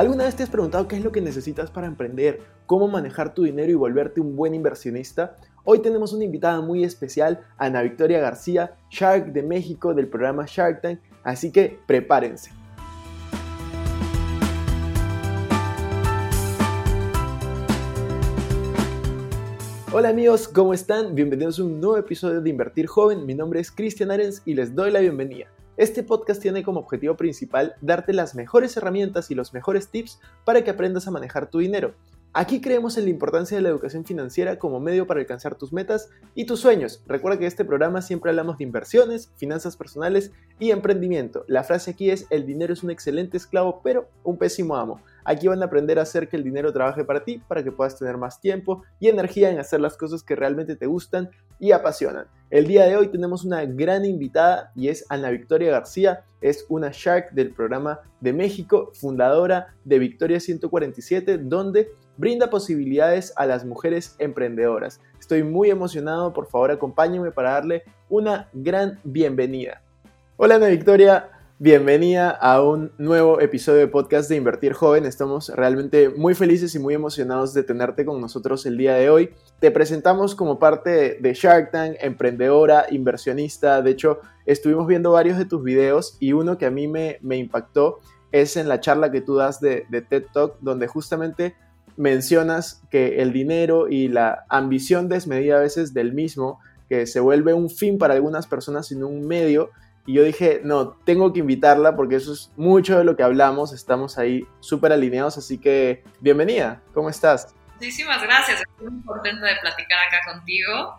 ¿Alguna vez te has preguntado qué es lo que necesitas para emprender? ¿Cómo manejar tu dinero y volverte un buen inversionista? Hoy tenemos una invitada muy especial, Ana Victoria García, Shark de México del programa Shark Tank, así que prepárense. Hola amigos, ¿cómo están? Bienvenidos a un nuevo episodio de Invertir Joven. Mi nombre es Cristian Arens y les doy la bienvenida. Este podcast tiene como objetivo principal darte las mejores herramientas y los mejores tips para que aprendas a manejar tu dinero. Aquí creemos en la importancia de la educación financiera como medio para alcanzar tus metas y tus sueños. Recuerda que en este programa siempre hablamos de inversiones, finanzas personales y emprendimiento. La frase aquí es, el dinero es un excelente esclavo, pero un pésimo amo. Aquí van a aprender a hacer que el dinero trabaje para ti, para que puedas tener más tiempo y energía en hacer las cosas que realmente te gustan y apasionan. El día de hoy tenemos una gran invitada y es Ana Victoria García, es una Shark del programa de México, fundadora de Victoria 147, donde brinda posibilidades a las mujeres emprendedoras. Estoy muy emocionado, por favor acompáñenme para darle una gran bienvenida. Hola Ana Victoria, Bienvenida a un nuevo episodio de podcast de Invertir Joven. Estamos realmente muy felices y muy emocionados de tenerte con nosotros el día de hoy. Te presentamos como parte de Shark Tank, emprendedora, inversionista. De hecho, estuvimos viendo varios de tus videos y uno que a mí me, impactó es en la charla que tú das de, de TED Talk, donde justamente mencionas que el dinero y la ambición desmedida a veces del mismo, que se vuelve un fin para algunas personas, sino un medio y yo dije, no, tengo que invitarla porque eso es mucho de lo que hablamos, estamos ahí súper alineados, así que bienvenida, ¿cómo estás? Muchísimas gracias, estoy muy contenta de platicar acá contigo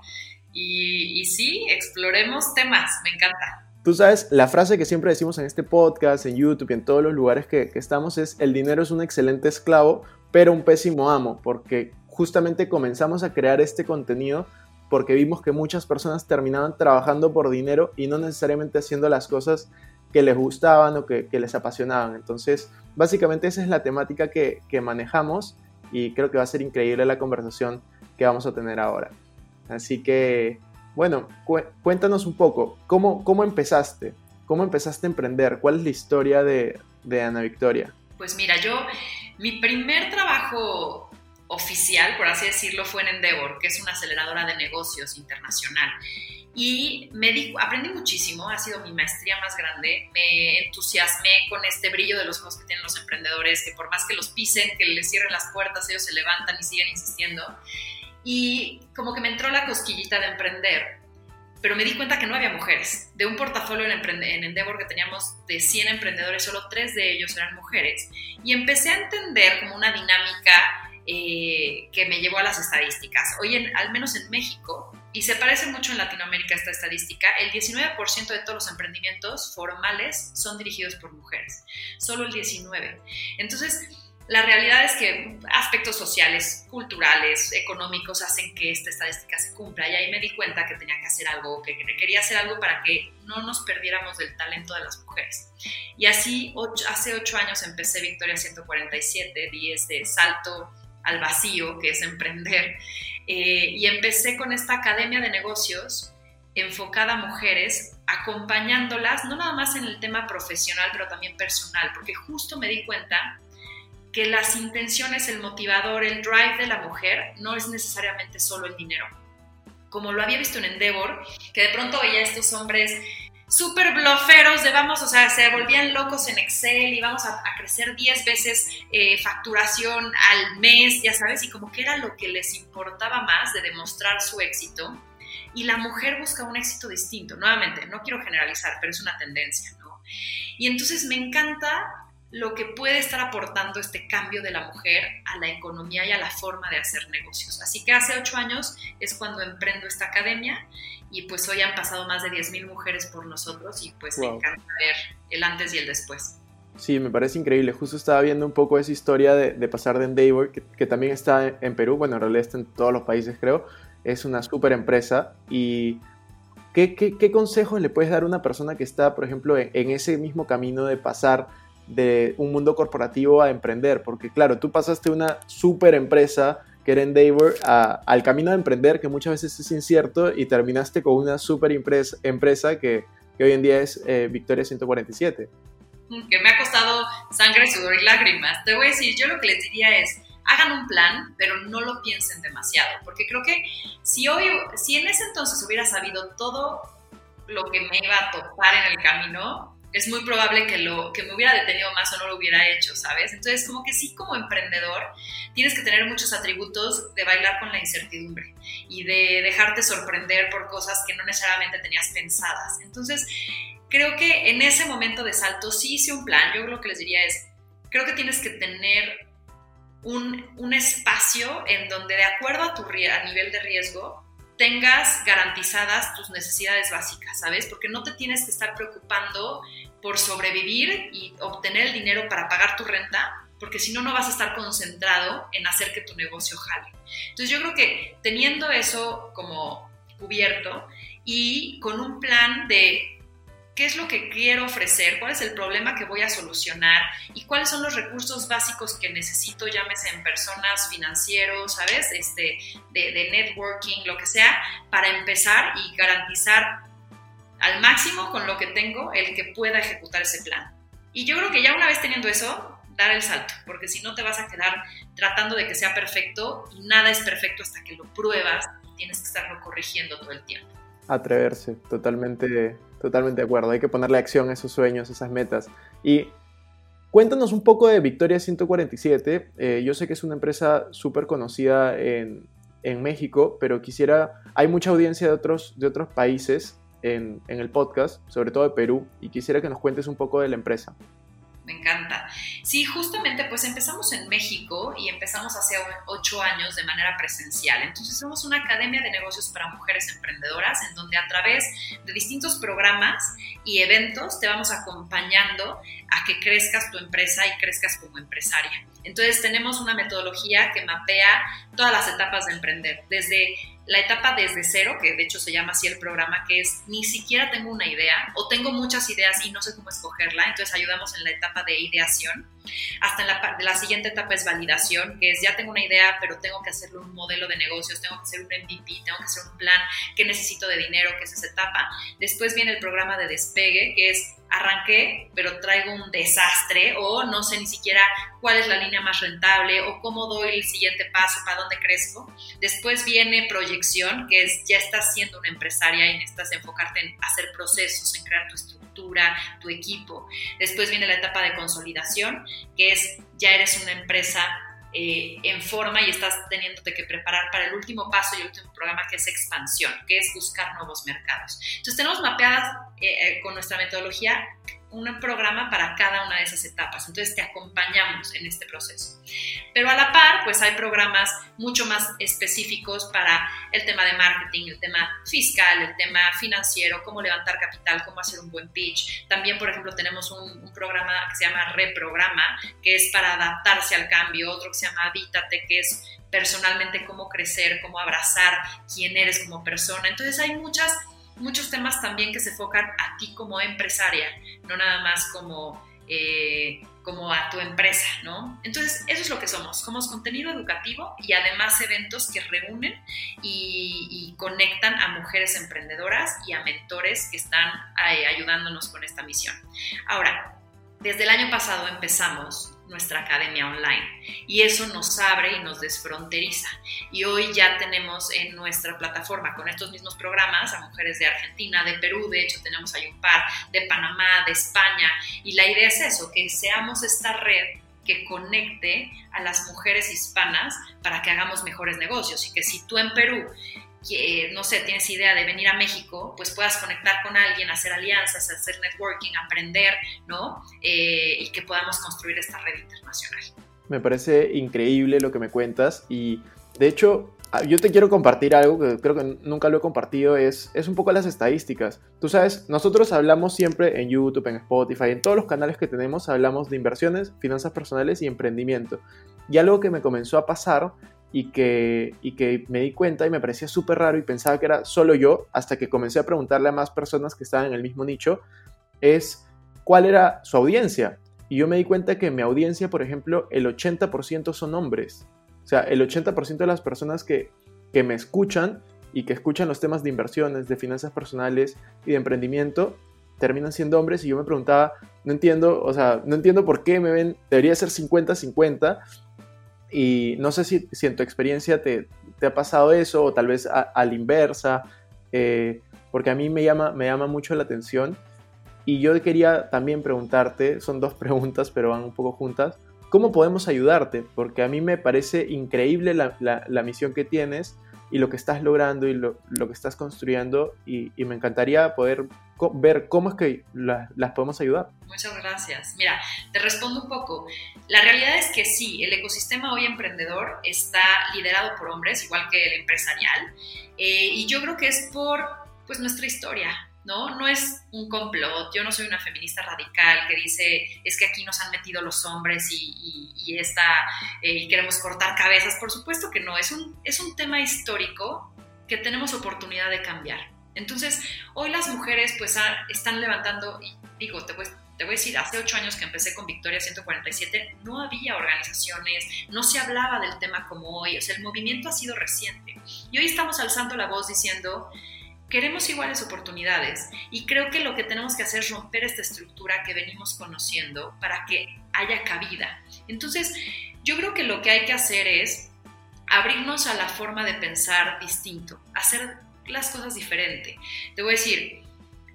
y, sí, exploremos temas, me encanta. Tú sabes, la frase que siempre decimos en este podcast, en YouTube y en todos los lugares que, que estamos es, el dinero es un excelente esclavo, pero un pésimo amo, porque justamente comenzamos a crear este contenido porque vimos que muchas personas terminaban trabajando por dinero y no necesariamente haciendo las cosas que les gustaban o que, les apasionaban. Entonces, básicamente esa es la temática que, manejamos y creo que va a ser increíble la conversación que vamos a tener ahora. Así que, bueno, cuéntanos un poco, ¿cómo, ¿cómo empezaste? ¿Cómo empezaste a emprender? ¿Cuál es la historia de, de Ana Victoria? Pues mira, yo, mi primer trabajo oficial, por así decirlo, fue en Endeavor, que es una aceleradora de negocios internacional. Y me di, aprendí muchísimo, ha sido mi maestría más grande. Me entusiasmé con este brillo de los ojos que tienen los emprendedores, que por más que los pisen, que les cierren las puertas, ellos se levantan y siguen insistiendo. Y como que me entró la cosquillita de emprender, pero me di cuenta que no había mujeres. De un portafolio en, en Endeavor que teníamos de 100 emprendedores, solo 3 de ellos eran mujeres. Y empecé a entender como una dinámica eh, que me llevó a las estadísticas. Hoy, en, al menos en México, y se parece mucho en Latinoamérica esta estadística, el 19% de todos los emprendimientos formales son dirigidos por mujeres, solo el 19%. Entonces, la realidad es que aspectos sociales, culturales, económicos hacen que esta estadística se cumpla y ahí me di cuenta que tenía que hacer algo, que quería hacer algo para que no nos perdiéramos del talento de las mujeres. Y así, hace ocho años empecé Victoria 147, di este salto al vacío, que es emprender. Eh, y empecé con esta academia de negocios enfocada a mujeres, acompañándolas, no nada más en el tema profesional, pero también personal, porque justo me di cuenta que las intenciones, el motivador, el drive de la mujer no es necesariamente solo el dinero. Como lo había visto en Endeavor, que de pronto veía a estos hombres súper bloferos de vamos, o sea, se volvían locos en Excel y vamos a, crecer 10 veces eh, facturación al mes, ya sabes, y como que era lo que les importaba más de demostrar su éxito. Y la mujer busca un éxito distinto. Nuevamente, no quiero generalizar, pero es una tendencia, ¿no? Y entonces me encanta lo que puede estar aportando este cambio de la mujer a la economía y a la forma de hacer negocios. Así que hace ocho años es cuando emprendo esta academia y pues hoy han pasado más de 10.000 mujeres por nosotros y pues me encanta ver el antes y el después. Sí, me parece increíble. Justo estaba viendo un poco esa historia de, pasar de Endeavor, que, también está en Perú, bueno, en realidad está en todos los países creo, es una súper empresa y ¿qué, ¿qué, consejos le puedes dar a una persona que está, por ejemplo, en ese mismo camino de pasar de un mundo corporativo a emprender, porque claro, tú pasaste una super empresa que era Endeavor al camino de emprender que muchas veces es incierto y terminaste con una super empresa, empresa que, que, hoy en día es eh, Victoria 147. Que me ha costado sangre, sudor y lágrimas. Te voy a decir, yo lo que les diría es, hagan un plan, pero no lo piensen demasiado, porque creo que si hoy, si en ese entonces hubiera sabido todo lo que me iba a topar en el camino, es muy probable que, lo, que me hubiera detenido más o no lo hubiera hecho, ¿sabes? Entonces, como que sí, como emprendedor, tienes que tener muchos atributos de bailar con la incertidumbre y de dejarte sorprender por cosas que no necesariamente tenías pensadas. Entonces, creo que en ese momento de salto sí hice un plan. Yo lo que les diría es, creo que tienes que tener un, un espacio en donde, de acuerdo a tu a nivel de riesgo, tengas garantizadas tus necesidades básicas, ¿sabes? Porque no te tienes que estar preocupando por sobrevivir y obtener el dinero para pagar tu renta, porque si no, no vas a estar concentrado en hacer que tu negocio jale. Entonces yo creo que teniendo eso como cubierto y con un plan de qué es lo que quiero ofrecer, cuál es el problema que voy a solucionar y cuáles son los recursos básicos que necesito, llámese en personas, financieros, ¿sabes? Este, de, de networking, lo que sea, para empezar y garantizar al máximo con lo que tengo el que pueda ejecutar ese plan. Y yo creo que ya una vez teniendo eso, dar el salto, porque si no te vas a quedar tratando de que sea perfecto y nada es perfecto hasta que lo pruebas y tienes que estarlo corrigiendo todo el tiempo. Atreverse, totalmente Totalmente de acuerdo, hay que ponerle acción a esos sueños, esas metas. Y cuéntanos un poco de Victoria 147. Eh, yo sé que es una empresa súper conocida en, en, México, pero quisiera, hay mucha audiencia de otros, de otros países en, en el podcast, sobre todo de Perú, y quisiera que nos cuentes un poco de la empresa me encanta. Sí, justamente pues empezamos en México y empezamos hace ocho años de manera presencial. Entonces somos una academia de negocios para mujeres emprendedoras en donde a través de distintos programas y eventos te vamos acompañando a que crezcas tu empresa y crezcas como empresaria. Entonces tenemos una metodología que mapea todas las etapas de emprender, desde la etapa desde cero, que de hecho se llama así el programa, que es ni siquiera tengo una idea o tengo muchas ideas y no sé cómo escogerla, entonces ayudamos en la etapa de ideación. Hasta en la, la siguiente etapa es validación, que es ya tengo una idea, pero tengo que hacerle un modelo de negocios, tengo que hacer un MVP, tengo que hacer un plan, qué necesito de dinero, que es esa etapa. Después viene el programa de despegue, que es arranqué, pero traigo un desastre o no sé ni siquiera cuál es la línea más rentable o cómo doy el siguiente paso, para dónde crezco. Después viene proyección, que es ya estás siendo una empresaria y necesitas enfocarte en hacer procesos, en crear tu estructura, tu equipo. Después viene la etapa de consolidación, que es ya eres una empresa eh, en forma y estás teniéndote que preparar para el último paso y el último programa que es expansión, que es buscar nuevos mercados. Entonces tenemos mapeadas eh, con nuestra metodología un programa para cada una de esas etapas. Entonces te acompañamos en este proceso. Pero a la par, pues hay programas mucho más específicos para el tema de marketing, el tema fiscal, el tema financiero, cómo levantar capital, cómo hacer un buen pitch. También, por ejemplo, tenemos un, un programa que se llama Reprograma, que es para adaptarse al cambio, otro que se llama Habítate, que es personalmente cómo crecer, cómo abrazar quién eres como persona. Entonces hay muchas muchos temas también que se enfocan a ti como empresaria, no nada más como, eh, como a tu empresa, ¿no? Entonces, eso es lo que somos. Somos contenido educativo y además eventos que reúnen y, conectan a mujeres emprendedoras y a mentores que están eh, ayudándonos con esta misión. Ahora, desde el año pasado empezamos nuestra academia online. Y eso nos abre y nos desfronteriza. Y hoy ya tenemos en nuestra plataforma con estos mismos programas a mujeres de Argentina, de Perú, de hecho tenemos ahí un par, de Panamá, de España. Y la idea es eso, que seamos esta red que conecte a las mujeres hispanas para que hagamos mejores negocios. Y que si tú en Perú no sé, tienes idea de venir a México, pues puedas conectar con alguien, hacer alianzas, hacer networking, aprender, ¿no? Eh, y que podamos construir esta red internacional. Me parece increíble lo que me cuentas y de hecho Ah, yo te quiero compartir algo que creo que nunca lo he compartido, es, es un poco las estadísticas. Tú sabes, nosotros hablamos siempre en YouTube, en Spotify, en todos los canales que tenemos, hablamos de inversiones, finanzas personales y emprendimiento. Y algo que me comenzó a pasar y que, y que me di cuenta y me parecía súper raro y pensaba que era solo yo, hasta que comencé a preguntarle a más personas que estaban en el mismo nicho, es cuál era su audiencia. Y yo me di cuenta que mi audiencia, por ejemplo, el 80% son hombres. O sea, el 80% de las personas que, que me escuchan y que escuchan los temas de inversiones, de finanzas personales y de emprendimiento, terminan siendo hombres y yo me preguntaba, no entiendo, o sea, no entiendo por qué me ven, debería ser 50-50 y no sé si, si, en tu experiencia te, te, ha pasado eso o tal vez a, la inversa, eh, porque a mí me llama, me llama mucho la atención y yo quería también preguntarte, son dos preguntas pero van un poco juntas, ¿Cómo podemos ayudarte? Porque a mí me parece increíble la, misión que tienes y lo que estás logrando y lo, que estás construyendo y, me encantaría poder ver cómo es que las podemos ayudar. Muchas gracias. Mira, te respondo un poco. La realidad es que sí, el ecosistema hoy emprendedor está liderado por hombres, igual que el empresarial, eh, y yo creo que es por pues, nuestra historia, ¿no? No es un complot, yo no soy una feminista radical que dice es que aquí nos han metido los hombres y, y, eh, y queremos cortar cabezas, por supuesto que no, es un, es un tema histórico que tenemos oportunidad de cambiar. Entonces, hoy las mujeres pues están levantando, y digo, te voy, te voy a decir, hace ocho años que empecé con Victoria 147, no había organizaciones, no se hablaba del tema como hoy, o sea, el movimiento ha sido reciente. Y hoy estamos alzando la voz diciendo, queremos iguales oportunidades y creo que lo que tenemos que hacer es romper esta estructura que venimos conociendo para que haya cabida. Entonces, yo creo que lo que hay que hacer es abrirnos a la forma de pensar distinto, hacer las cosas diferente. Te voy a decir,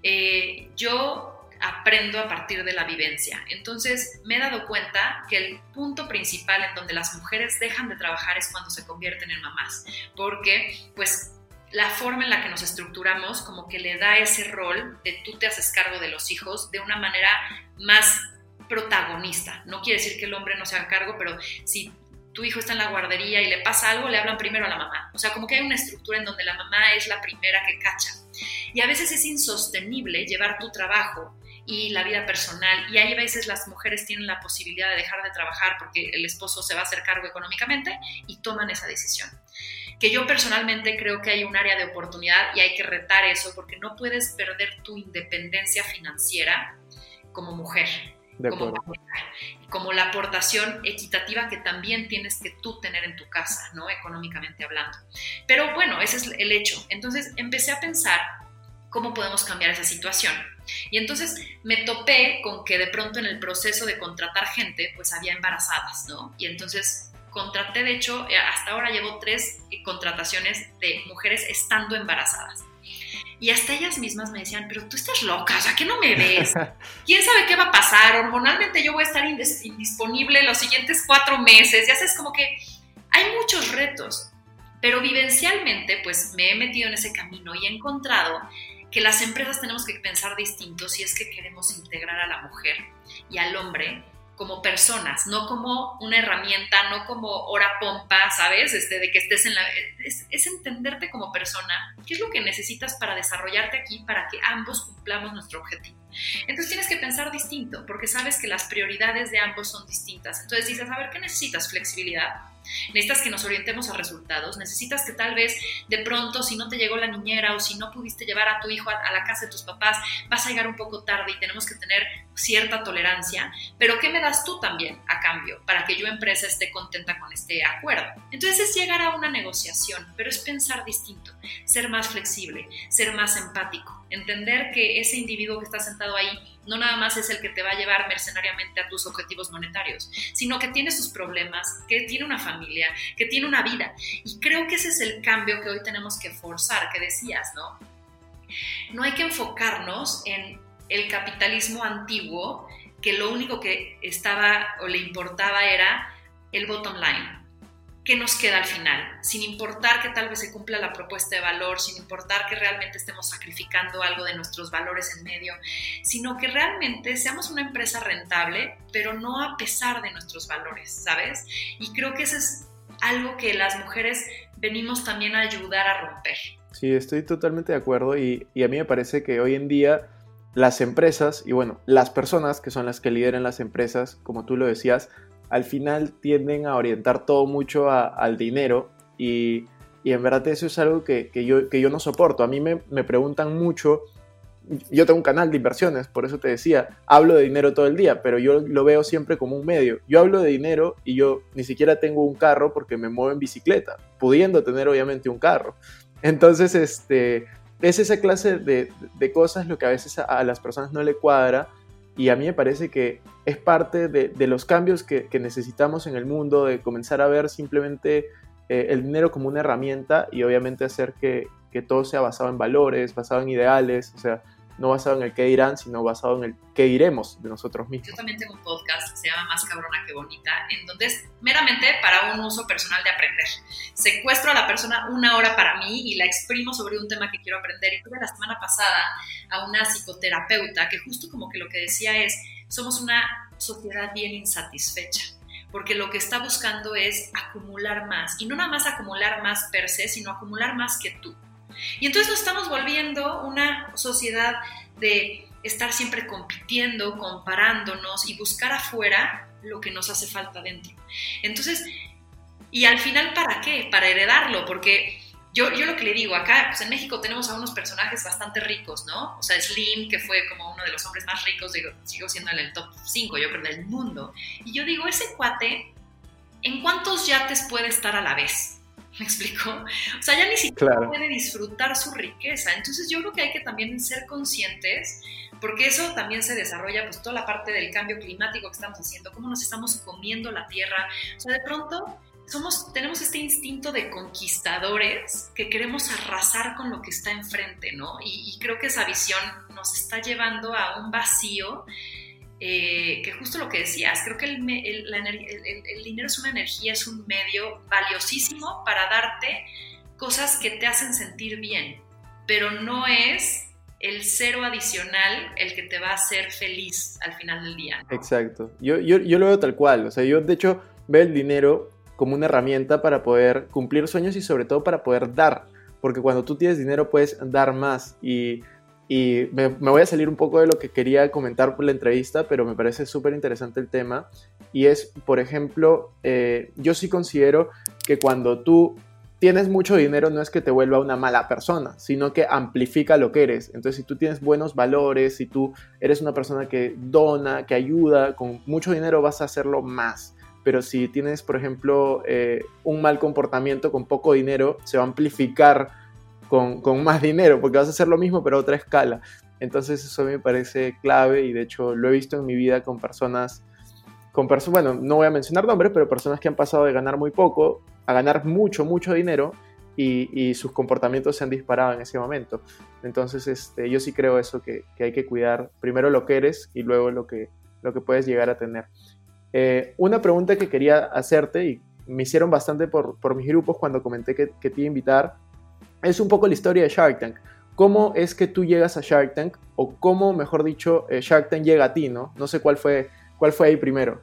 eh, yo aprendo a partir de la vivencia. Entonces me he dado cuenta que el punto principal en donde las mujeres dejan de trabajar es cuando se convierten en mamás, porque pues la forma en la que nos estructuramos como que le da ese rol de tú te haces cargo de los hijos de una manera más protagonista. No quiere decir que el hombre no se haga cargo, pero si tu hijo está en la guardería y le pasa algo, le hablan primero a la mamá. O sea, como que hay una estructura en donde la mamá es la primera que cacha. Y a veces es insostenible llevar tu trabajo y la vida personal. Y hay veces las mujeres tienen la posibilidad de dejar de trabajar porque el esposo se va a hacer cargo económicamente y toman esa decisión que yo personalmente creo que hay un área de oportunidad y hay que retar eso porque no puedes perder tu independencia financiera como mujer. Como, como la aportación equitativa que también tienes que tú tener en tu casa, ¿no? Económicamente hablando. Pero bueno, ese es el hecho. Entonces empecé a pensar cómo podemos cambiar esa situación. Y entonces me topé con que de pronto en el proceso de contratar gente, pues había embarazadas, ¿no? Y entonces contraté, de hecho, eh, hasta ahora llevo tres eh, contrataciones de mujeres estando embarazadas. Y hasta ellas mismas me decían, pero tú estás loca, o sea, que no me ves? ¿Quién sabe qué va a pasar? Hormonalmente yo voy a estar indisponible los siguientes cuatro meses. Ya sabes, como que hay muchos retos, pero vivencialmente pues me he metido en ese camino y he encontrado que las empresas tenemos que pensar distinto si es que queremos integrar a la mujer y al hombre como personas, no como una herramienta, no como hora pompa, ¿sabes? Este, de que estés en la... Es, es, entenderte como persona, qué es lo que necesitas para desarrollarte aquí, para que ambos cumplamos nuestro objetivo. Entonces tienes que pensar distinto, porque sabes que las prioridades de ambos son distintas. Entonces dices, a ver, ¿qué necesitas? Flexibilidad necesitas que nos orientemos a resultados, necesitas que tal vez de pronto si no te llegó la niñera o si no pudiste llevar a tu hijo a, la casa de tus papás, vas a llegar un poco tarde y tenemos que tener cierta tolerancia, pero ¿qué me das tú también a cambio para que yo empresa esté contenta con este acuerdo? Entonces es llegar a una negociación, pero es pensar distinto, ser más flexible, ser más empático, entender que ese individuo que está sentado ahí no nada más es el que te va a llevar mercenariamente a tus objetivos monetarios, sino que tiene sus problemas, que tiene una familia, que tiene una vida. Y creo que ese es el cambio que hoy tenemos que forzar, que decías, ¿no? No hay que enfocarnos en el capitalismo antiguo, que lo único que estaba o le importaba era el bottom line. ¿Qué nos queda al final? Sin importar que tal vez se cumpla la propuesta de valor, sin importar que realmente estemos sacrificando algo de nuestros valores en medio, sino que realmente seamos una empresa rentable, pero no a pesar de nuestros valores, ¿sabes? Y creo que eso es algo que las mujeres venimos también a ayudar a romper. Sí, estoy totalmente de acuerdo y, a mí me parece que hoy en día las empresas y bueno, las personas que son las que lideran las empresas, como tú lo decías, al final tienden a orientar todo mucho al dinero y, en verdad eso es algo que, yo, no soporto. A mí me, preguntan mucho, yo tengo un canal de inversiones, por eso te decía, hablo de dinero todo el día, pero yo lo veo siempre como un medio. Yo hablo de dinero y yo ni siquiera tengo un carro porque me muevo en bicicleta, pudiendo tener obviamente un carro. Entonces, este, es esa clase de cosas lo que a veces a las personas no le cuadra y a mí me parece que es parte de, los cambios que, necesitamos en el mundo, de comenzar a ver simplemente eh, el dinero como una herramienta y obviamente hacer que, que todo sea basado en valores, basado en ideales, o sea, no basado en el qué dirán, sino basado en el qué diremos de nosotros mismos. Yo también tengo un podcast se llama Más cabrona que bonita, en donde es meramente para un uso personal de aprender. Secuestro a la persona una hora para mí y la exprimo sobre un tema que quiero aprender. Y tuve la semana pasada a una psicoterapeuta que justo como que lo que decía es, somos una sociedad bien insatisfecha porque lo que está buscando es acumular más, y no nada más acumular más per se, sino acumular más que tú. Y entonces nos estamos volviendo una sociedad de estar siempre compitiendo, comparándonos y buscar afuera lo que nos hace falta dentro. Entonces, y al final, ¿para qué? Para heredarlo, porque yo, yo lo que le digo, acá pues en México tenemos a unos personajes bastante ricos, ¿no? O sea, Slim, que fue como uno de los hombres más ricos, digo, sigo siendo en el top 5, yo creo, del mundo. Y yo digo, ese cuate, ¿en cuántos yates puede estar a la vez? ¿Me explico? O sea, ya ni siquiera puede disfrutar su riqueza. Entonces yo creo que hay que también ser conscientes, porque eso también se desarrolla, pues toda la parte del cambio climático que estamos haciendo, cómo nos estamos comiendo la tierra. O sea, de pronto somos, tenemos este instinto de conquistadores que queremos arrasar con lo que está enfrente, ¿no? Y, y creo que esa visión nos está llevando a un vacío eh, que justo lo que decías, creo que el, dinero es una energía, es un medio valiosísimo para darte cosas que te hacen sentir bien, pero no es el cero adicional el que te va a hacer feliz al final del día. Exacto, yo, yo, yo lo veo tal cual, o sea, yo de hecho veo el dinero como una herramienta para poder cumplir sueños y sobre todo para poder dar, porque cuando tú tienes dinero puedes dar más y y me, voy a salir un poco de lo que quería comentar por la entrevista, pero me parece súper interesante el tema. Y es, por ejemplo, eh, yo sí considero que cuando tú tienes mucho dinero no es que te vuelva una mala persona, sino que amplifica lo que eres. Entonces, si tú tienes buenos valores, si tú eres una persona que dona, que ayuda, con mucho dinero vas a hacerlo más. Pero si tienes, por ejemplo, eh, un mal comportamiento con poco dinero, se va a amplificar con, más dinero, porque vas a hacer lo mismo pero a otra escala. Entonces eso me parece clave y de hecho lo he visto en mi vida con personas, con personas, bueno, no voy a mencionar nombres, pero personas que han pasado de ganar muy poco a ganar mucho, mucho dinero y, sus comportamientos se han disparado en ese momento. Entonces este, yo sí creo eso, que, hay que cuidar primero lo que eres y luego lo que, lo que puedes llegar a tener. Eh, una pregunta que quería hacerte y me hicieron bastante por, por mis grupos cuando comenté que, que te iba a invitar es un poco la historia de Shark Tank. ¿Cómo es que tú llegas a Shark Tank? O cómo, mejor dicho, eh, Shark Tank llega a ti, ¿no? No sé cuál fue, cuál fue ahí primero.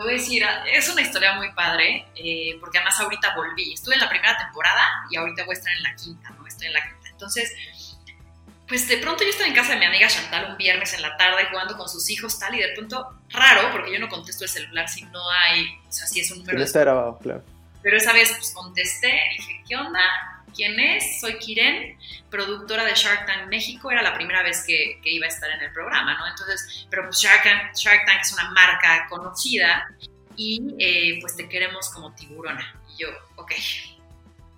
Puedo decir, es una historia muy padre, eh, porque además ahorita volví. Estuve en la primera temporada y ahorita voy a estar en la quinta, ¿no? Estoy en la quinta. Entonces, pues de pronto yo estaba en casa de mi amiga Chantal un viernes en la tarde jugando con sus hijos, tal, y de pronto, raro, porque yo no contesto el celular si no hay, o sea, si es un número. está grabado, claro. Pero esa vez, pues contesté, dije, ¿qué onda? ¿Quién es? Soy Kiren, productora de Shark Tank México. Era la primera vez que, iba a estar en el programa, ¿no? Entonces, pero pues Shark Tank, es una marca conocida y eh, pues te queremos como tiburona. Y yo, ok,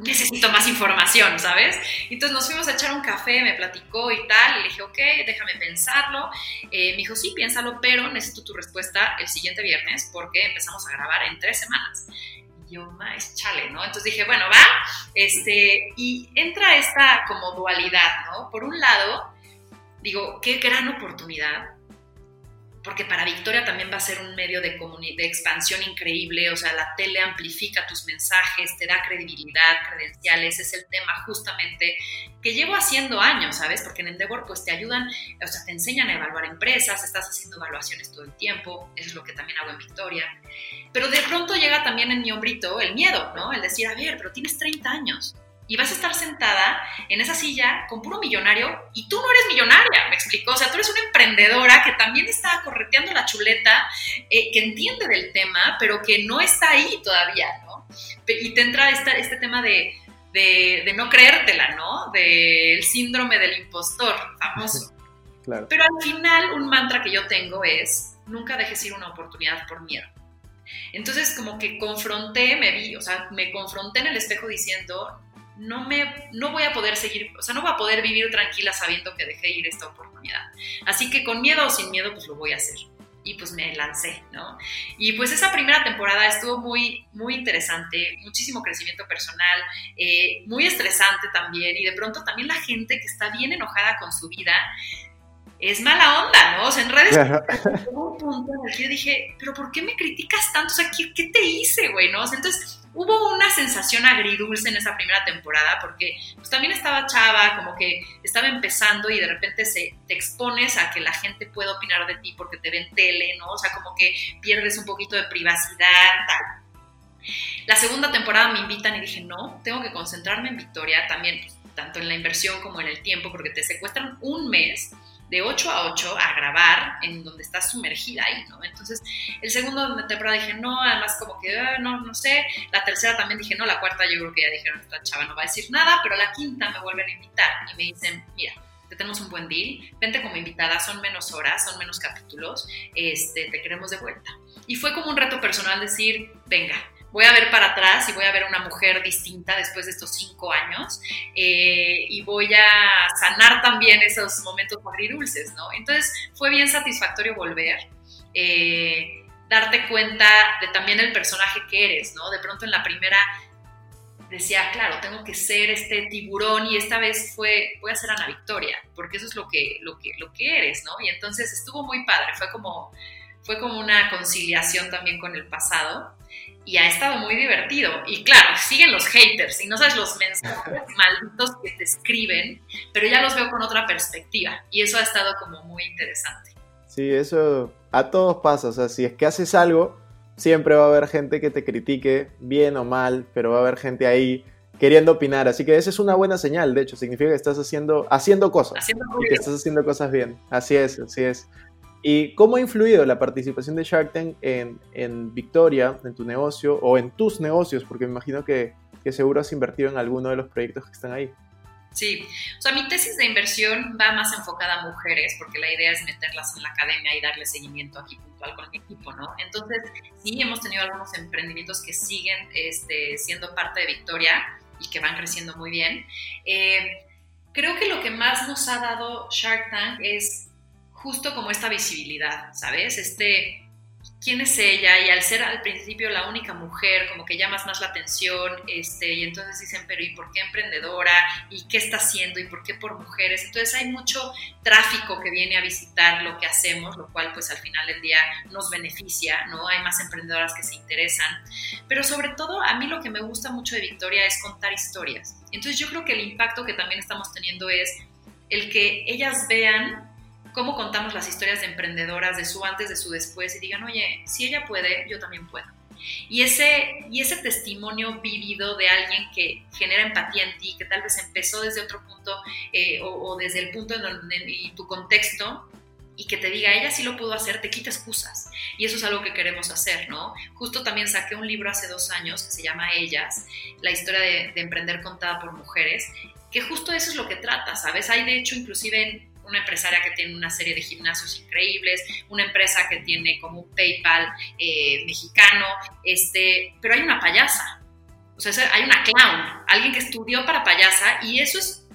necesito más información, ¿sabes? Entonces nos fuimos a echar un café, me platicó y tal, y le dije, ok, déjame pensarlo. Eh, me dijo, sí, piénsalo, pero necesito tu respuesta el siguiente viernes porque empezamos a grabar en tres semanas. Yo, más chale, ¿no? Entonces dije, bueno, va, este, y entra esta como dualidad, ¿no? Por un lado, digo, qué gran oportunidad porque para Victoria también va a ser un medio de, expansión increíble, o sea, la tele amplifica tus mensajes, te da credibilidad, credenciales, es el tema justamente que llevo haciendo años, ¿sabes? Porque en Endeavor pues te ayudan, o sea, te enseñan a evaluar empresas, estás haciendo evaluaciones todo el tiempo, eso es lo que también hago en Victoria, pero de pronto llega también en mi hombrito el miedo, ¿no? El decir, a ver, pero tienes 30 años, y vas a estar sentada en esa silla con puro millonario y tú no eres millonaria, explicó. O sea, tú eres una emprendedora que también está correteando la chuleta, eh, que entiende del tema, pero que no está ahí todavía, ¿no? Y te entra esta, este tema de, de, no creértela, ¿no? Del síndrome del impostor, famoso. Claro. Pero al final, un mantra que yo tengo es, nunca dejes ir una oportunidad por miedo. Entonces, como que confronté, me vi, o sea, me confronté en el espejo diciendo, no me no voy a poder seguir, o sea, no voy a poder vivir tranquila sabiendo que dejé ir esta oportunidad. Así que con miedo o sin miedo, pues lo voy a hacer. Y pues me lancé, ¿no? Y pues esa primera temporada estuvo muy, muy interesante, muchísimo crecimiento personal, eh, muy estresante también, y de pronto también la gente que está bien enojada con su vida, es mala onda, ¿no? O sea, en redes hubo un punto en el que yo dije, pero ¿por qué me criticas tanto? O sea, ¿qué, qué te hice, güey? ¿No? O sea, entonces hubo una sensación agridulce en esa primera temporada porque pues, también estaba chava, como que estaba empezando y de repente se, te expones a que la gente pueda opinar de ti porque te ven tele, ¿no? O sea, como que pierdes un poquito de privacidad, tal. La segunda temporada me invitan y dije, no, tengo que concentrarme en Victoria también, tanto en la inversión como en el tiempo, porque te secuestran un mes de 8 a 8 a grabar en donde estás sumergida ahí, ¿no? Entonces, el segundo temporada dije, no, además como que, ah, no, no sé. La tercera también dije, no, la cuarta yo creo que ya dijeron, esta chava no va a decir nada, pero la quinta me vuelven a invitar y me dicen, mira, te tenemos un buen deal, vente como invitada, son menos horas, son menos capítulos, este, te queremos de vuelta. Y fue como un reto personal decir, venga, voy a ver para atrás y voy a ver una mujer distinta después de estos cinco años eh, y voy a sanar también esos momentos agridulces, ¿no? Entonces fue bien satisfactorio volver. Eh, darte cuenta de también el personaje que eres, ¿no? De pronto en la primera decía, claro, tengo que ser este tiburón y esta vez fue, voy a ser Ana Victoria, porque eso es lo que, lo que, lo que eres, ¿no? Y entonces estuvo muy padre, fue como, fue como una conciliación también con el pasado y ha estado muy divertido. Y claro, siguen los haters y no sabes los mensajes malditos que te escriben, pero ya los veo con otra perspectiva y eso ha estado como muy interesante. Sí, eso a todos pasa, o sea, si es que haces algo, siempre va a haber gente que te critique, bien o mal, pero va a haber gente ahí queriendo opinar, así que esa es una buena señal, de hecho, significa que estás haciendo, haciendo cosas, haciendo que estás haciendo cosas bien, así es, así es. ¿Y cómo ha influido la participación de Shark Tank en, en Victoria, en tu negocio o en tus negocios? Porque me imagino que, que seguro has invertido en alguno de los proyectos que están ahí. Sí, o sea, mi tesis de inversión va más enfocada a mujeres porque la idea es meterlas en la academia y darle seguimiento aquí puntual con mi equipo, ¿no? Entonces, sí, hemos tenido algunos emprendimientos que siguen este, siendo parte de Victoria y que van creciendo muy bien. Eh, creo que lo que más nos ha dado Shark Tank es justo como esta visibilidad, ¿sabes? Este, quién es ella y al ser al principio la única mujer, como que llamas más la atención, este, y entonces dicen, pero ¿y por qué emprendedora? ¿Y qué está haciendo? ¿Y por qué por mujeres? Entonces hay mucho tráfico que viene a visitar lo que hacemos, lo cual pues al final del día nos beneficia, ¿no? Hay más emprendedoras que se interesan, pero sobre todo a mí lo que me gusta mucho de Victoria es contar historias. Entonces yo creo que el impacto que también estamos teniendo es el que ellas vean cómo contamos las historias de emprendedoras de su antes, de su después y digan, oye, si ella puede, yo también puedo. Y ese, y ese testimonio vivido de alguien que genera empatía en ti, que tal vez empezó desde otro punto eh, o, desde el punto en, donde, y tu contexto, y que te diga, ella sí lo pudo hacer, te quita excusas. Y eso es algo que queremos hacer, ¿no? Justo también saqué un libro hace dos años que se llama Ellas, la historia de, de emprender contada por mujeres, que justo eso es lo que trata, ¿sabes? Hay de hecho inclusive una empresaria que tiene una serie de gimnasios increíbles, una empresa que tiene como un PayPal eh, mexicano, este, pero hay una payasa. O sea, hay una clown, alguien que estudió para payasa y eso es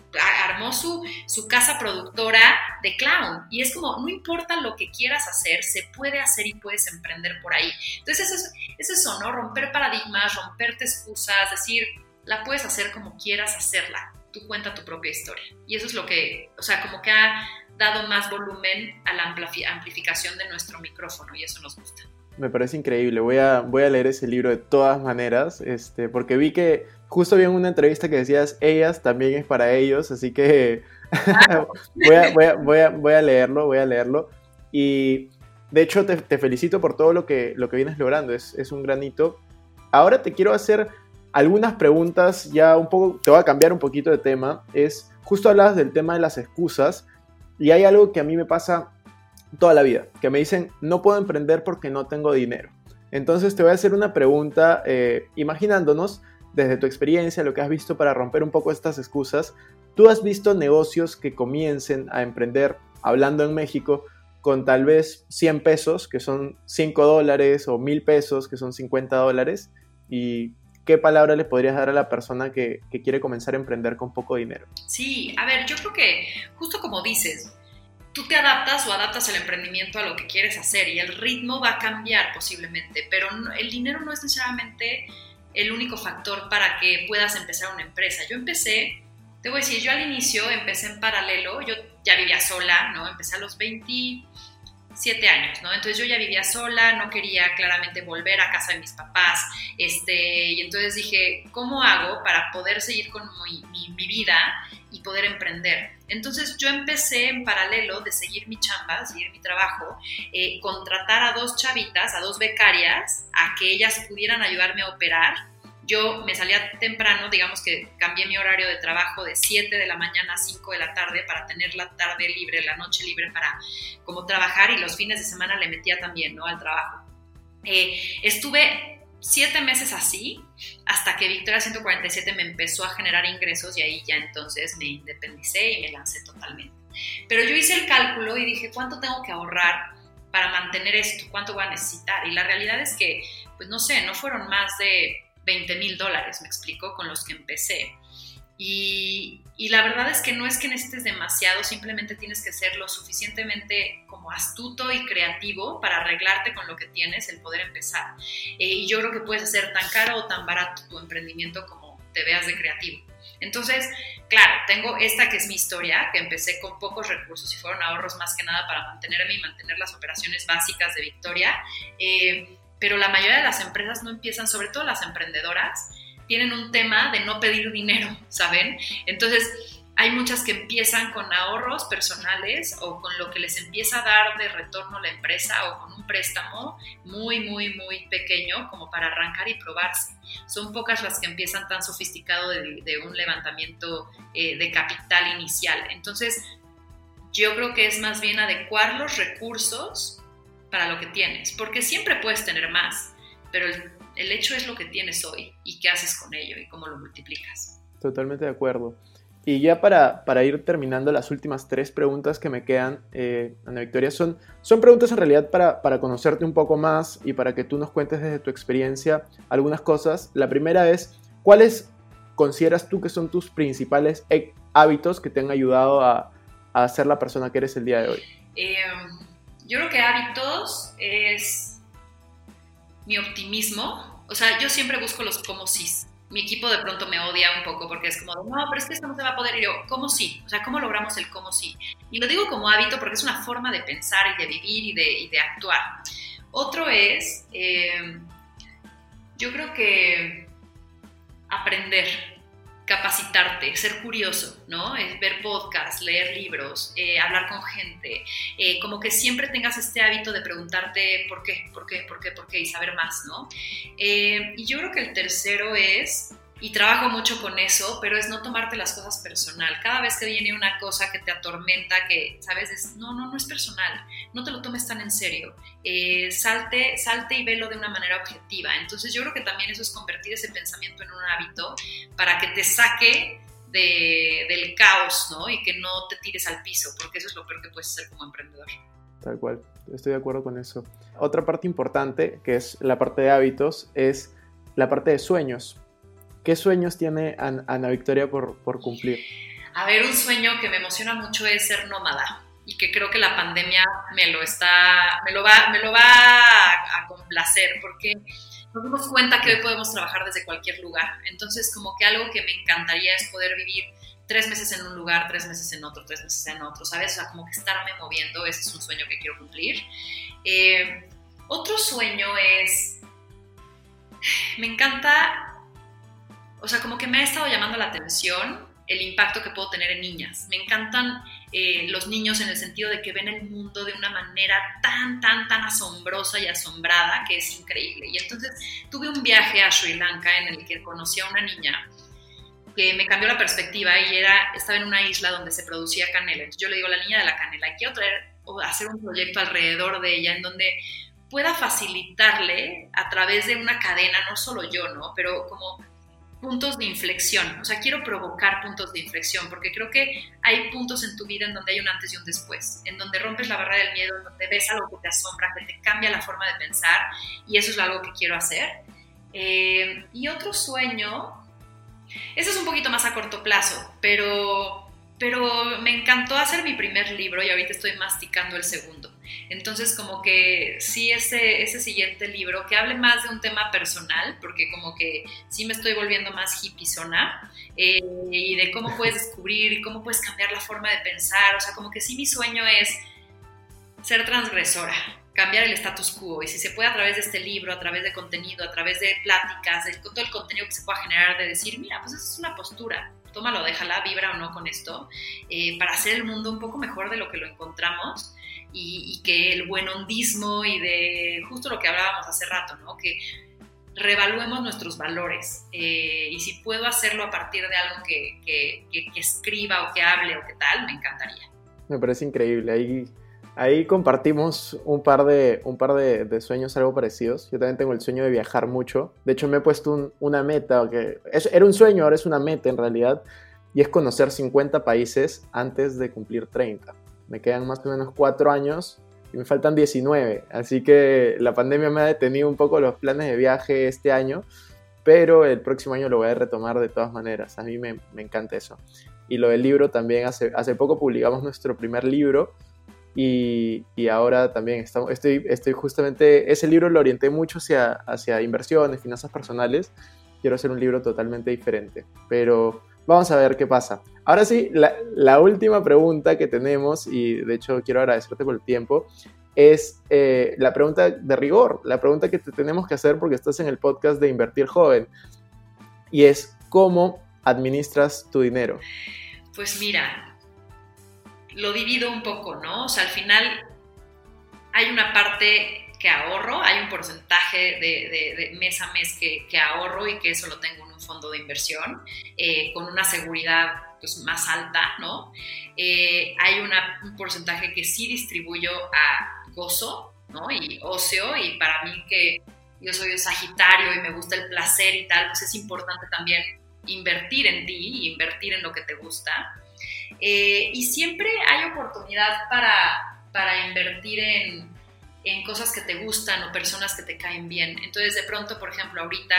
armó su, su, casa productora de clown. Y es como, no importa lo que quieras hacer, se puede hacer y puedes emprender por ahí. Entonces, eso es eso, ¿no? Romper paradigmas, romperte excusas, decir, la puedes hacer como quieras hacerla. Tú cuenta tu propia historia. Y eso es lo que, o sea, como que ha dado más volumen a la amplificación de nuestro micrófono y eso nos gusta. Me parece increíble. Voy a, voy a leer ese libro de todas maneras, este, porque vi que justo vi en una entrevista que decías, ellas también es para ellos, así que voy, a, voy, a, voy, a, voy, a, leerlo, voy a leerlo. Y de hecho te, te, felicito por todo lo que, lo que vienes logrando, es, es un granito. Ahora te quiero hacer algunas preguntas, ya un poco, te voy a cambiar un poquito de tema. Es, justo hablabas del tema de las excusas y hay algo que a mí me pasa toda la vida, que me dicen, no puedo emprender porque no tengo dinero. Entonces te voy a hacer una pregunta, eh, imaginándonos desde tu experiencia, lo que has visto para romper un poco estas excusas, ¿tú has visto negocios que comiencen a emprender, hablando en México, con tal vez 100 pesos, que son 5 dólares, o 1000 pesos, que son 50 dólares? ¿Y qué palabra le podrías dar a la persona que, quiere comenzar a emprender con poco dinero? Sí, a ver, yo creo que justo como dices, tú te adaptas o adaptas el emprendimiento a lo que quieres hacer y el ritmo va a cambiar posiblemente, pero el dinero no es necesariamente el único factor para que puedas empezar una empresa. Yo empecé, te voy a decir, yo al inicio empecé en paralelo, yo ya vivía sola, ¿no? Empecé a los 27 años, ¿no? Entonces yo ya vivía sola, no quería claramente volver a casa de mis papás, este, y entonces dije, ¿cómo hago para poder seguir con mi, mi vida y poder emprender? Entonces yo empecé en paralelo de seguir mi chamba, seguir mi trabajo, eh, contratar a dos chavitas, a dos becarias, a que ellas pudieran ayudarme a operar. Yo me salía temprano, digamos que cambié mi horario de trabajo de 7 de la mañana a 5 de la tarde para tener la tarde libre, la noche libre para como trabajar y los fines de semana le metía también ¿no? al trabajo. Eh, estuve siete meses así, hasta que Victoria 147 me empezó a generar ingresos y ahí ya entonces me independicé y me lancé totalmente. Pero yo hice el cálculo y dije, ¿cuánto tengo que ahorrar para mantener esto? ¿Cuánto voy a necesitar? Y la realidad es que, pues no sé, no fueron más de 20 mil dólares, me explico, con los que empecé. Y, la verdad es que no es que necesites demasiado, simplemente tienes que ser lo suficientemente como astuto y creativo para arreglarte con lo que tienes, el poder empezar. Eh, y yo creo que puedes hacer tan caro o tan barato tu emprendimiento como te veas de creativo. Entonces, claro, tengo esta que es mi historia, que empecé con pocos recursos y fueron ahorros más que nada para mantenerme y mantener las operaciones básicas de Victoria. Eh, pero la mayoría de las empresas no empiezan, sobre todo las emprendedoras, tienen un tema de no pedir dinero, ¿saben? Entonces, hay muchas que empiezan con ahorros personales o con lo que les empieza a dar de retorno la empresa o con un préstamo muy, muy, muy pequeño como para arrancar y probarse. Son pocas las que empiezan tan sofisticado de, un levantamiento eh, de capital inicial. Entonces, yo creo que es más bien adecuar los recursos para lo que tienes, porque siempre puedes tener más, pero el el hecho es lo que tienes hoy y qué haces con ello y cómo lo multiplicas. Totalmente de acuerdo. Y ya para, para ir terminando las últimas tres preguntas que me quedan, eh, Ana Victoria, son, son preguntas en realidad para, para conocerte un poco más y para que tú nos cuentes desde tu experiencia algunas cosas. La primera es, ¿cuáles consideras tú que son tus principales e, hábitos que te han ayudado a, a ser la persona que eres el día de hoy? Eh, yo creo que hábitos es mi optimismo. O sea, yo siempre busco los como sí. Mi equipo de pronto me odia un poco porque es como, no, pero es que esto no se va a poder. Y yo, ¿cómo sí? O sea, ¿cómo logramos el cómo sí? Y lo digo como hábito porque es una forma de pensar y de vivir y de, actuar. Otro es, eh, yo creo que aprender capacitarte, ser curioso, ¿no? Es ver podcasts, leer libros, eh, hablar con gente, eh, como que siempre tengas este hábito de preguntarte por qué, por qué, por qué, por qué y saber más, ¿no? Eh, y yo creo que el tercero es y trabajo mucho con eso, pero es no tomarte las cosas personal. Cada vez que viene una cosa que te atormenta, que, ¿sabes? Es, no, no, no es personal, no te lo tomes tan en serio. Eh, salte, salte y velo de una manera objetiva. Entonces yo creo que también eso es convertir ese pensamiento en un hábito para que te saque de, del caos, ¿no? Y que no te tires al piso, porque eso es lo peor que puedes hacer como emprendedor. Tal cual, estoy de acuerdo con eso. Otra parte importante, que es la parte de hábitos, es la parte de sueños ¿qué sueños tiene Ana Victoria por, cumplir? A ver, un sueño que me emociona mucho es ser nómada y que creo que la pandemia me lo está, me lo va, me lo va a, a complacer porque nos dimos cuenta que hoy podemos trabajar desde cualquier lugar. Entonces, como que algo que me encantaría es poder vivir tres meses en un lugar, tres meses en otro, tres meses en otro, ¿sabes? O sea, como que estarme moviendo, ese es un sueño que quiero cumplir. Eh, otro sueño es, me encanta, o sea, como que me ha estado llamando la atención el impacto que puedo tener en niñas. Me encantan eh, los niños en el sentido de que ven el mundo de una manera tan, tan, tan asombrosa y asombrada que es increíble. Y entonces tuve un viaje a Sri Lanka en el que conocí a una niña que me cambió la perspectiva y era, estaba en una isla donde se producía canela. Entonces yo le digo, la niña de la canela, quiero traer o hacer un proyecto alrededor de ella en donde pueda facilitarle a través de una cadena, no solo yo, ¿no? Pero como puntos de inflexión. O sea, quiero provocar puntos de inflexión porque creo que hay puntos en tu vida en donde hay un antes y un después, en donde rompes la barrera del miedo, en donde ves algo que te asombra, que te cambia la forma de pensar y eso es algo que quiero hacer. Eh, y otro sueño ese es un poquito más a corto plazo, pero, pero me encantó hacer mi primer libro y ahorita estoy masticando el segundo. Entonces, como que sí, ese, ese siguiente libro, que hable más de un tema personal, porque como que sí me estoy volviendo más hippiezona, eh, y de cómo puedes descubrir y cómo puedes cambiar la forma de pensar. O sea, como que sí mi sueño es ser transgresora, cambiar el status quo y si se puede a través de este libro, a través de contenido, a través de pláticas, de todo el contenido que se pueda generar, de decir, mira, pues esa es una postura, tómalo, déjala, vibra o no con esto, eh, para hacer el mundo un poco mejor de lo que lo encontramos y, que el buen hondismo y de justo lo que hablábamos hace rato, ¿no? Que revaluemos nuestros valores eh, y si puedo hacerlo a partir de algo que, que, que, escriba o que hable o que tal, me encantaría. Me parece increíble. Ahí Ahí compartimos un par, de, un par de, sueños algo parecidos. Yo también tengo el sueño de viajar mucho. De hecho, me he puesto una meta, que era un sueño, ahora es una meta en realidad, y es conocer 50 países antes de cumplir 30. Me quedan más o menos 4 años y me faltan 19. Así que la pandemia me ha detenido un poco los planes de viaje este año, pero el próximo año lo voy a retomar de todas maneras. A mí me, me encanta eso. Y lo del libro también, hace, hace poco publicamos nuestro primer libro y, ahora también estamos, estoy, estoy justamente, ese libro lo orienté mucho hacia, hacia inversiones, finanzas personales. Quiero hacer un libro totalmente diferente, pero vamos a ver qué pasa. Ahora sí, la, última pregunta que tenemos, y de hecho quiero agradecerte por el tiempo, es eh, la pregunta de rigor, la pregunta que te tenemos que hacer porque estás en el podcast de Invertir Joven, y es cómo administras tu dinero. Pues mira, lo divido un poco, ¿no? O sea, al final hay una parte que ahorro, hay un porcentaje de, mes a mes que, ahorro y que eso lo tengo en un fondo de inversión eh, con una seguridad pues, más alta, ¿no? Eh, hay un porcentaje que sí distribuyo a gozo, ¿no? Y ocio, y para mí que yo soy Sagitario y me gusta el placer y tal, pues es importante también invertir en ti, invertir en lo que te gusta. Eh, y siempre hay oportunidad para, para invertir en, en, cosas que te gustan o personas que te caen bien. Entonces, de pronto, por ejemplo, ahorita,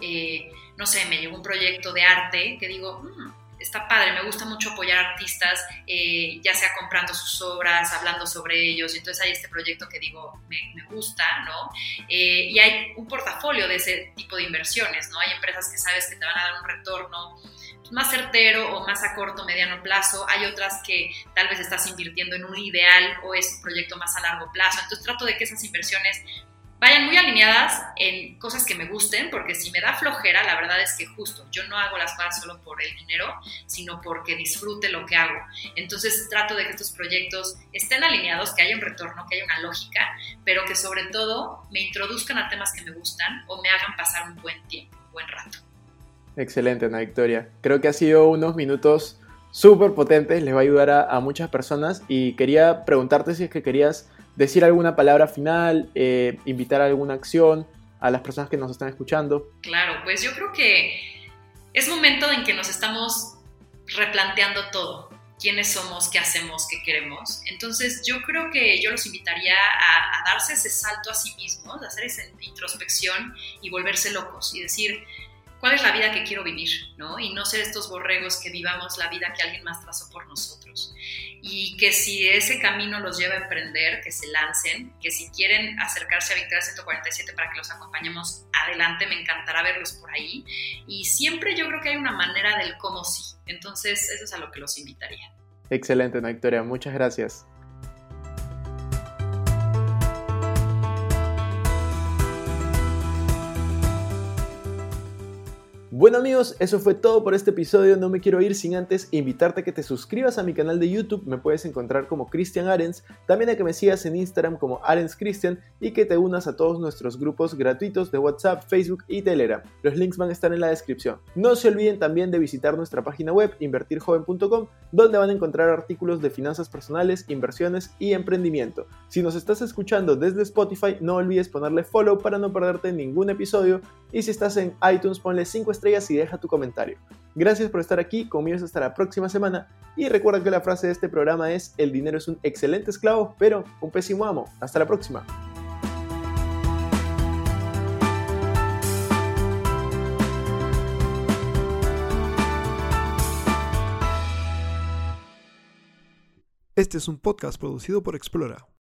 eh, no sé, me llegó un proyecto de arte que digo, mm, está padre, me gusta mucho apoyar artistas, eh, ya sea comprando sus obras, hablando sobre ellos, y entonces hay este proyecto que digo, me, me gusta, ¿no? y hay un portafolio de ese tipo de inversiones, ¿no? Hay empresas que sabes que te van a dar un retorno más certero o más a corto, mediano plazo. Hay otras que tal vez estás invirtiendo en un ideal o es un proyecto más a largo plazo. Entonces trato de que esas inversiones vayan muy alineadas en cosas que me gusten, porque si me da flojera, la verdad es que justo, yo no hago las cosas solo por el dinero, sino porque disfrute lo que hago. Entonces trato de que estos proyectos estén alineados, que haya un retorno, que haya una lógica, pero que sobre todo me introduzcan a temas que me gustan o me hagan pasar un buen tiempo, un buen rato. Excelente, Ana Victoria. Creo que ha sido unos minutos súper potentes, les va a ayudar a, muchas personas y quería preguntarte si es que querías decir alguna palabra final, eh, invitar alguna acción a las personas que nos están escuchando. Claro, pues yo creo que es momento en que nos estamos replanteando todo, quiénes somos, qué hacemos, qué queremos. Entonces yo creo que yo los invitaría a, a darse ese salto a sí mismos, a hacer esa introspección y volverse locos y decir, cuál es la vida que quiero vivir, ¿no? Y no ser estos borregos que vivamos la vida que alguien más trazó por nosotros. Y que si ese camino los lleva a emprender, que se lancen, que si quieren acercarse a Victoria 147 para que los acompañemos adelante, me encantará verlos por ahí. Y siempre yo creo que hay una manera del cómo sí. Entonces, eso es a lo que los invitaría. Excelente, Victoria. Muchas gracias. Bueno amigos, eso fue todo por este episodio. No me quiero ir sin antes invitarte a que te suscribas a mi canal de YouTube. Me puedes encontrar como Cristian Arens. También a que me sigas en Instagram como Arens Christian y que te unas a todos nuestros grupos gratuitos de WhatsApp, Facebook y Telegram. Los links van a estar en la descripción. No se olviden también de visitar nuestra página web invertirjoven.com donde van a encontrar artículos de finanzas personales, inversiones y emprendimiento. Si nos estás escuchando desde Spotify, no olvides ponerle follow para no perderte ningún episodio y si estás en iTunes ponle 5 y deja tu comentario. Gracias por estar aquí, conmigo hasta la próxima semana y recuerda que la frase de este programa es el dinero es un excelente esclavo, pero un pésimo amo. Hasta la próxima. Este es un podcast producido por Explora.